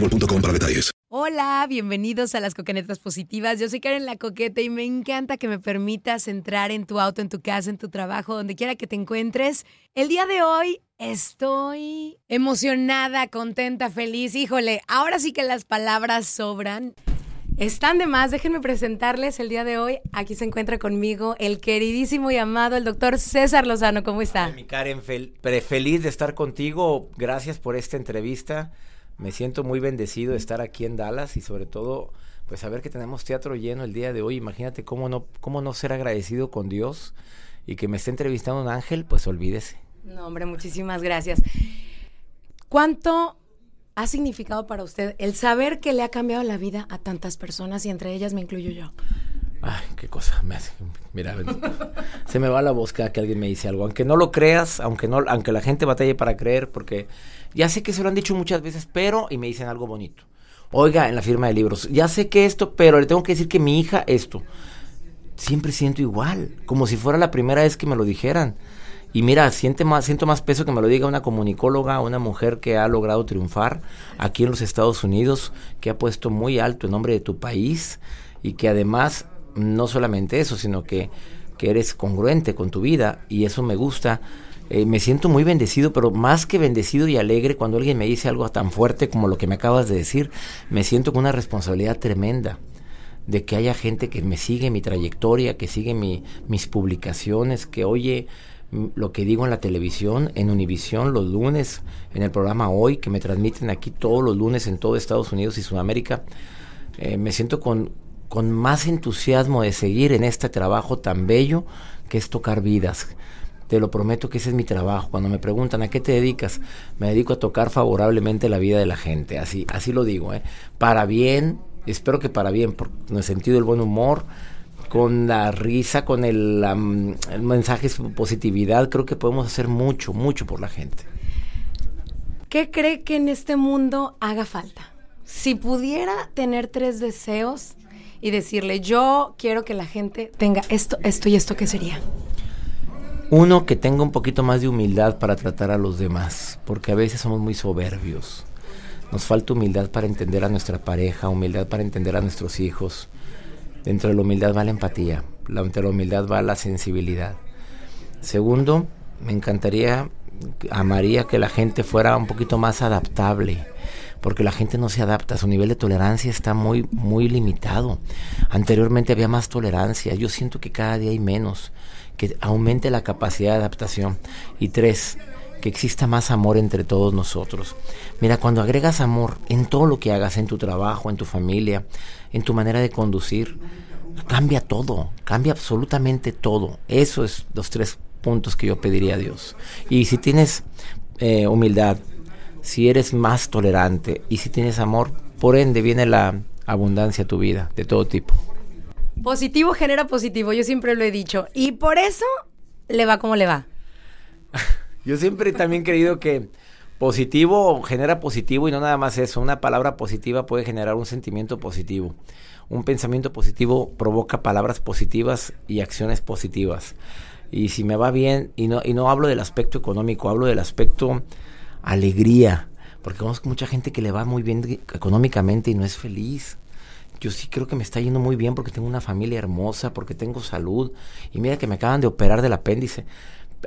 boostmobile.com para detalles. Hola, bienvenidos a las Coquenetas Positivas. Yo soy Karen La Coqueta y me encanta que me permitas entrar en tu auto, en tu casa, en tu trabajo, donde quiera que te encuentres. El día de hoy estoy emocionada, contenta, feliz. Híjole, ahora sí que las palabras sobran. Están de más, déjenme presentarles el día de hoy. Aquí se encuentra conmigo el queridísimo y amado, el doctor César Lozano. ¿Cómo está? Mi Karen, fel- feliz de estar contigo. Gracias por esta entrevista. Me siento muy bendecido de estar aquí en Dallas y sobre todo, pues saber que tenemos teatro lleno el día de hoy. Imagínate cómo no, cómo no ser agradecido con Dios y que me esté entrevistando un ángel, pues olvídese. No, hombre, muchísimas gracias. ¿Cuánto ha significado para usted el saber que le ha cambiado la vida a tantas personas y entre ellas me incluyo yo? Ay, qué cosa. Mira, se me va la voz cada que alguien me dice algo. Aunque no lo creas, aunque no, aunque la gente batalle para creer, porque ya sé que se lo han dicho muchas veces, pero y me dicen algo bonito. Oiga, en la firma de libros, ya sé que esto, pero le tengo que decir que mi hija esto. Siempre siento igual, como si fuera la primera vez que me lo dijeran. Y mira, siento más peso que me lo diga una comunicóloga, una mujer que ha logrado triunfar aquí en los Estados Unidos, que ha puesto muy alto el nombre de tu país y que además no solamente eso, sino que, que eres congruente con tu vida y eso me gusta. Eh, me siento muy bendecido, pero más que bendecido y alegre cuando alguien me dice algo tan fuerte como lo que me acabas de decir, me siento con una responsabilidad tremenda de que haya gente que me sigue mi trayectoria, que sigue mi, mis publicaciones, que oye mm, lo que digo en la televisión, en Univisión los lunes, en el programa Hoy, que me transmiten aquí todos los lunes en todo Estados Unidos y Sudamérica. Eh, me siento con, con más entusiasmo de seguir en este trabajo tan bello que es tocar vidas. Te lo prometo que ese es mi trabajo. Cuando me preguntan a qué te dedicas, me dedico a tocar favorablemente la vida de la gente. Así, así lo digo, ¿eh? Para bien, espero que para bien, por, en el sentido del buen humor, con la risa, con el, el mensaje de positividad, creo que podemos hacer mucho, mucho por la gente. ¿Qué cree que en este mundo haga falta? Si pudiera tener tres deseos y decirle, yo quiero que la gente tenga esto, esto y esto, ¿qué sería? Uno, que tenga un poquito más de humildad para tratar a los demás, porque a veces somos muy soberbios. Nos falta humildad para entender a nuestra pareja, humildad para entender a nuestros hijos. Dentro de la humildad va la empatía, dentro de la humildad va la sensibilidad. Segundo, me encantaría, amaría que la gente fuera un poquito más adaptable, porque la gente no se adapta, su nivel de tolerancia está muy, muy limitado. Anteriormente había más tolerancia, yo siento que cada día hay menos, que aumente la capacidad de adaptación. Y tres, que exista más amor entre todos nosotros. Mira, cuando agregas amor en todo lo que hagas, en tu trabajo, en tu familia, en tu manera de conducir, cambia todo, cambia absolutamente todo. Eso es los tres puntos que yo pediría a Dios. Y si tienes eh, humildad, si eres más tolerante y si tienes amor, por ende viene la abundancia a tu vida, de todo tipo. Positivo genera positivo, yo siempre lo he dicho. Y por eso le va como le va. Yo siempre también he creído que positivo genera positivo y no nada más eso. Una palabra positiva puede generar un sentimiento positivo. Un pensamiento positivo provoca palabras positivas y acciones positivas. Y si me va bien, y no, y no hablo del aspecto económico, hablo del aspecto alegría. Porque conozco mucha gente que le va muy bien económicamente y no es feliz. Yo sí creo que me está yendo muy bien porque tengo una familia hermosa, porque tengo salud. Y mira que me acaban de operar del apéndice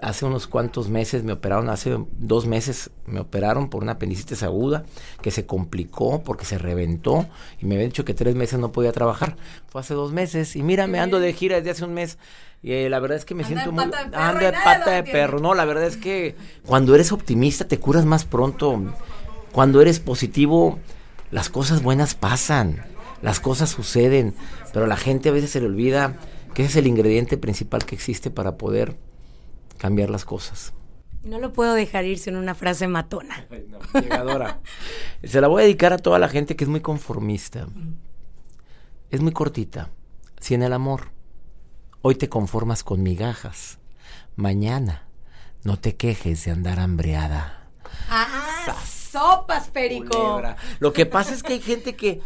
hace unos cuantos meses me operaron, hace dos meses me operaron por una apendicitis aguda que se complicó porque se reventó y me habían dicho que tres meses no podía trabajar. Fue hace dos meses y mira, me ando de gira desde hace un mes. Y eh, la verdad es que me siento muy... Ando de pata de perro. No, la verdad es que cuando eres optimista te curas más pronto. Cuando eres positivo, las cosas buenas pasan. Las cosas suceden. Pero a la gente a veces se le olvida que ese es el ingrediente principal que existe para poder cambiar las cosas. No lo puedo dejar irse en una frase matona. llegadora. Se la voy a dedicar a toda la gente que es muy conformista. Es muy cortita. Si en el amor hoy te conformas con migajas, mañana no te quejes de andar hambreada. ¡Ah! ¡Sopas, perico! Lo que pasa es que hay gente que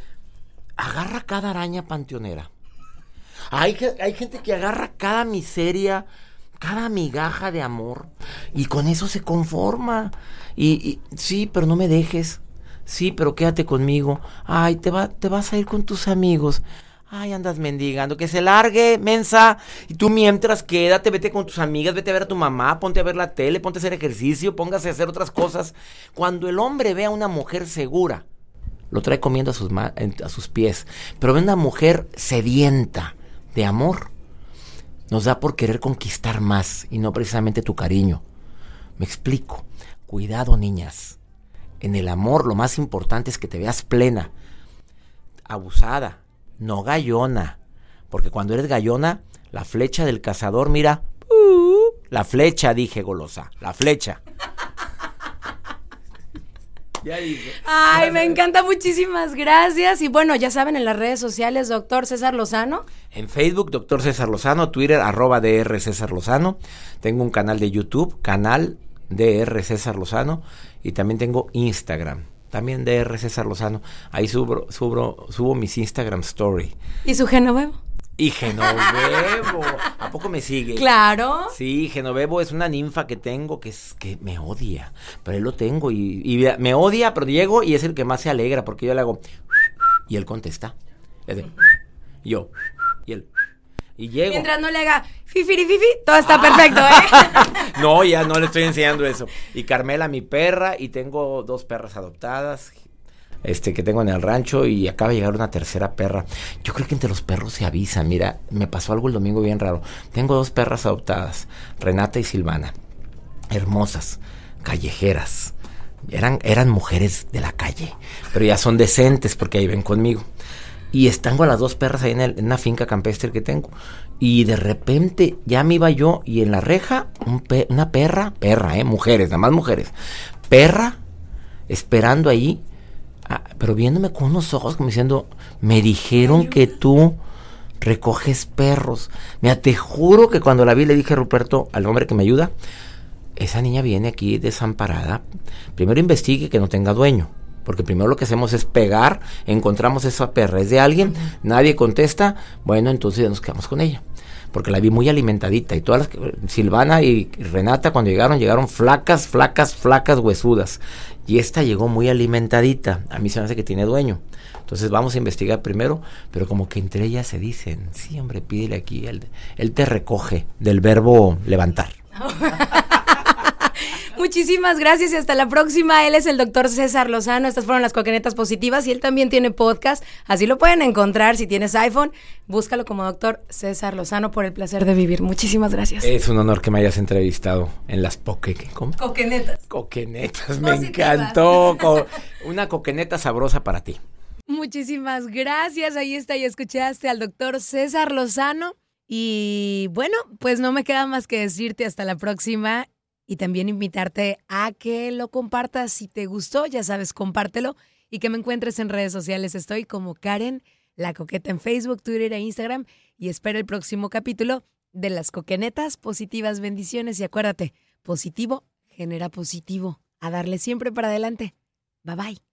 agarra cada araña panteonera. Hay, hay gente que agarra cada miseria cada migaja de amor y con eso se conforma. Y, sí, pero no me dejes. Sí, pero quédate conmigo. Ay, te, va, te vas a ir con tus amigos. Ay, andas mendigando. Que se largue, mensa. Y tú mientras quédate, vete con tus amigas, vete a ver a tu mamá, ponte a ver la tele, ponte a hacer ejercicio, póngase a hacer otras cosas. Cuando el hombre ve a una mujer segura, lo trae comiendo a sus, a sus pies. Pero ve a una mujer sedienta de amor nos da por querer conquistar más y no precisamente tu cariño. Me explico. Cuidado, niñas. En el amor lo más importante es que te veas plena, abusada, no gallona. Porque cuando eres gallona, la flecha del cazador, mira, uh, la flecha, dije golosa, la flecha. Ay, me encanta, muchísimas gracias. Y bueno, ya saben, en las redes sociales, doctor César Lozano. En Facebook, doctor César Lozano, Twitter, arroba DR César Lozano. Tengo un canal de YouTube, canal DR César Lozano. Y también tengo Instagram, también DR César Lozano. Ahí subo, subo, subo mis Instagram story. ¿Y su Genovevo? Y Genovevo. ¿A poco me sigue? Claro. Sí, Genovevo es una ninfa que tengo que es que me odia. Pero él lo tengo y, me odia, pero llego y es el que más se alegra porque yo le hago y él contesta. yo y él y llego. Mientras no le haga fifiri fifi, todo está perfecto, ¿eh? no, ya no le estoy enseñando eso. Y Carmela, mi perra, y tengo dos perras adoptadas, este que tengo en el rancho y acaba de llegar una tercera perra. Yo creo que entre los perros se avisan. Mira, me pasó algo el domingo bien raro. Tengo dos perras adoptadas, Renata y Silvana. Hermosas, callejeras. Eran, eran mujeres de la calle, pero ya son decentes porque ahí ven conmigo. Y están con las dos perras ahí en, una finca campestre que tengo. Y de repente ya me iba yo y en la reja una perra, perra, eh, mujeres, nada más mujeres. Perra esperando ahí Ah, pero viéndome con unos ojos como diciendo, me dijeron que tú recoges perros. Mira, te juro que cuando la vi le dije a Ruperto, al hombre que me ayuda, esa niña viene aquí desamparada. Primero investigue que no tenga dueño. Porque primero lo que hacemos es pegar, encontramos esa perra, es de alguien, nadie contesta, bueno, entonces ya nos quedamos con ella. Porque la vi muy alimentadita y todas las, Silvana y Renata cuando llegaron, llegaron flacas, flacas, flacas, huesudas. Y esta llegó muy alimentadita. A mí se me hace que tiene dueño. Entonces vamos a investigar primero, pero como que entre ellas se dicen, sí, hombre, pídele aquí. Él, él te recoge del verbo levantar. Muchísimas gracias y hasta la próxima. Él es el doctor César Lozano. Estas fueron las coquenetas positivas y él también tiene podcast. Así lo pueden encontrar si tienes iPhone. Búscalo como doctor César Lozano por el placer de vivir. Muchísimas gracias. Es un honor que me hayas entrevistado en las. ¿Cómo? Coquenetas. Coquenetas, me Positivas. encantó. Co- una coqueneta sabrosa para ti. Muchísimas gracias. Ahí está, ya escuchaste al doctor César Lozano. Y bueno, pues no me queda más que decirte hasta la próxima y también invitarte a que lo compartas. Si te gustó, ya sabes, compártelo y que me encuentres en redes sociales. Estoy como Karen, la coqueta en Facebook, Twitter e Instagram y espera el próximo capítulo de las coquenetas positivas. Bendiciones y acuérdate, positivo genera positivo. A darle siempre para adelante. Bye bye.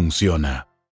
funciona.